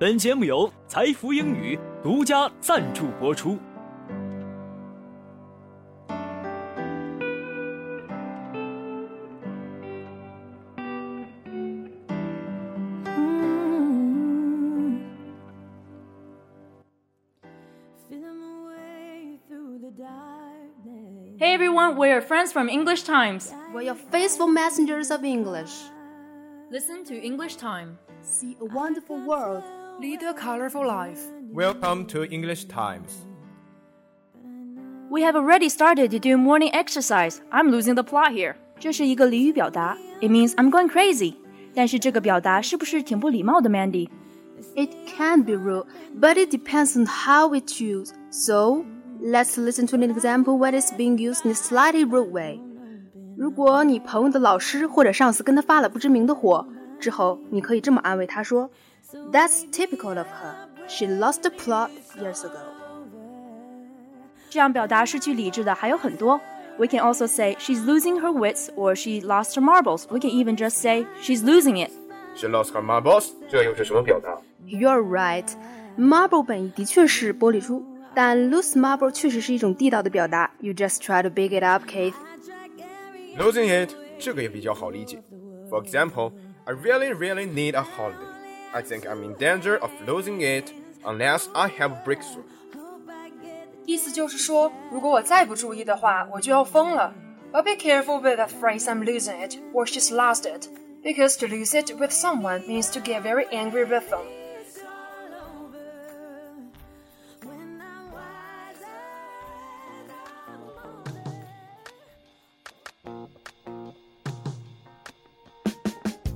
本节目由财富英语独家赞助播出。Hey everyone, we're your friends from English Times. We're your faithful messengers of English. Listen to English Time. See a wonderful world. Lead a colorful life. Welcome to English Times. We have already started to do morning exercise. I'm losing the plot here. 这是一个俚语表达，It means I'm going crazy。但是这个表达是不是挺不礼貌的，Mandy？ It can be rude, but it depends on how we choose. So, let's listen to an example when it's being used in a slightly rude way. 如果你朋友的老师或者上司跟他发了不知名的火，之后你可以这么安慰他说 ：“That's typical of her. She lost the plot years ago.” 这样表达失去理智的还有很多。We can also say she's losing her wits or she lost her marbles. We can even just say she's losing it. She lost her marbles，这又是什么表达？ You're right. Marble 本意的确是玻璃珠，但 lose marble 确实是一种地道的表达。You just try to big it up, Keith. Losing it，这个也比较好理解。For example, I really, really need a holiday. I think I'm in danger of losing it unless I have a breakthrough. 意思就是说，如果我再不注意的话，我就要疯了。But be careful with that phrase I'm losing it or she's lost it. Because to lose it with someone means to get very angry with them.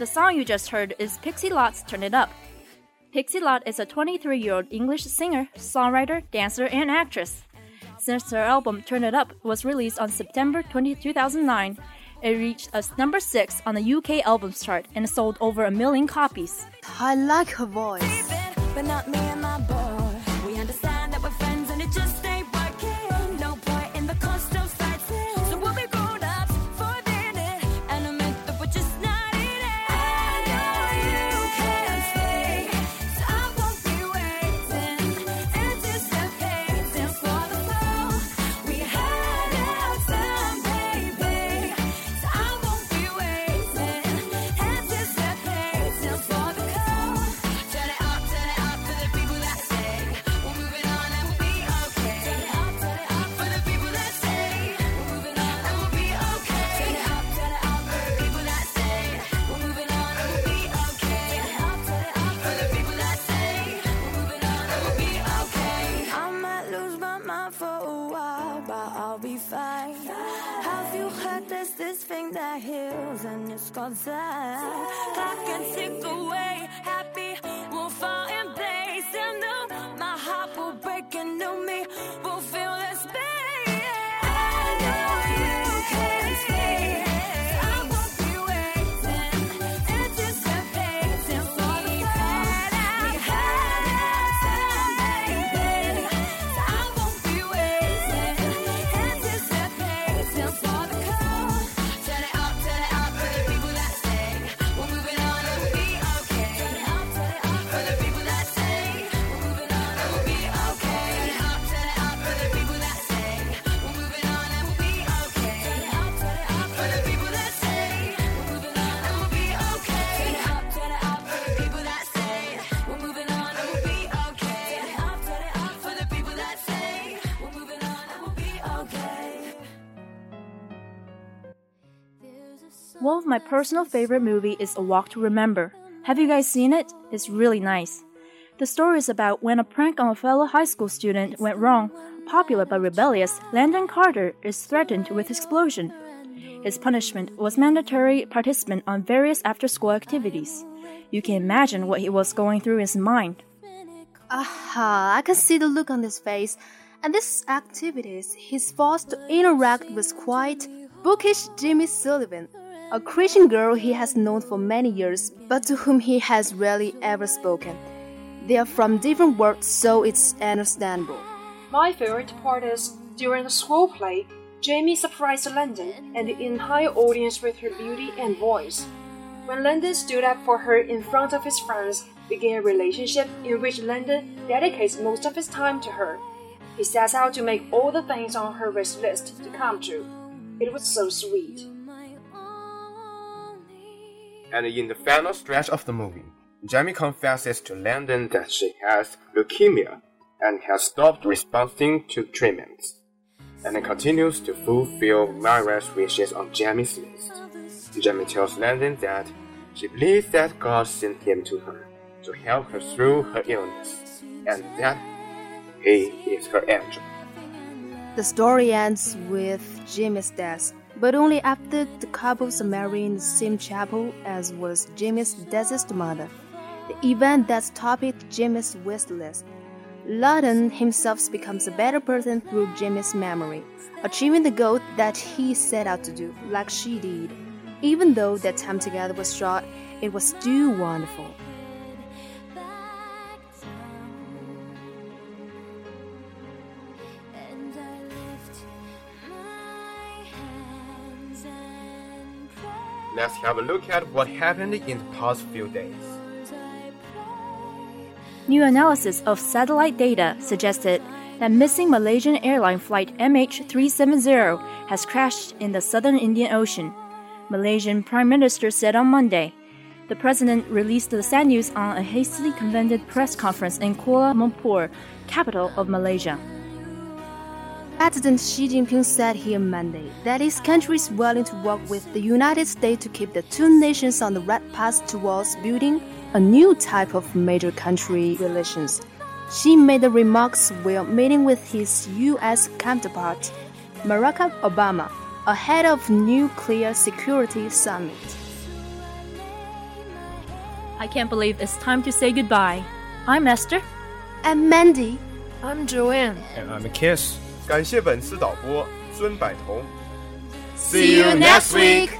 The song you just heard is Pixie Lott's Turn It Up. Pixie Lott is a 23 year old English singer, songwriter, dancer, and actress. Since her album Turn It Up was released on September 20, 2009, it reached us number 6 on the UK albums chart and sold over a million copies. I like her voice. Thing that heals and it's called time? I can take away One of my personal favorite movie is A Walk to Remember. Have you guys seen it? It's really nice. The story is about when a prank on a fellow high school student went wrong. Popular but rebellious, Landon Carter is threatened with explosion. His punishment was mandatory participant on various after-school activities. You can imagine what he was going through in his mind. Aha, I can see the look on his face. And these activities, he's forced to interact with quite bookish Jamie Sullivan, a Christian girl he has known for many years, but to whom he has rarely ever spoken. They are from different worlds, so it's understandable. My favorite part is during the school play, Jamie surprised Landon and the entire audience with her beauty and voice. When Landon stood up for her in front of his friends, began a relationship in which Landon dedicates most of his time to her. He sets out to make all the things on her wish list to come true. It was so sweet. And in the final stretch of the movie, Jamie confesses to Landon that she has leukemia and has stopped responding to treatments, and continues to fulfill Myra's wishes on Jamie's list. Jamie tells Landon that she believes that God sent him to her to help her through her illness, and that he is her angel. The story ends with Jamie's death, but only after the couples married in the same chapel as was Jamie's deceased mother. The event that topped Jamie's wish list. Himself becomes a better person through Jamie's memory, achieving the goal that he set out to do, like she did. Even though their time together was short, it was still wonderful. Let's have a look at what happened in the past few days. New analysis of satellite data suggested that missing Malaysian airline flight MH370 has crashed in the southern Indian Ocean. Malaysian Prime Minister said on Monday. The president released the sad news on a hastily convened press conference in Kuala Lumpur, capital of Malaysia. President Xi Jinping said here Monday that his country is willing to work with the United States to keep the two nations on the right path towards building a new type of major country relations. Xi made the remarks while meeting with his U.S. counterpart, Barack Obama, ahead of nuclear security summit. I can't believe it's time to say goodbye. I'm Esther. I'm Mandy, I'm Joanne. And I'm a Kiss. 感谢本次导播孙柏彤。see you next week.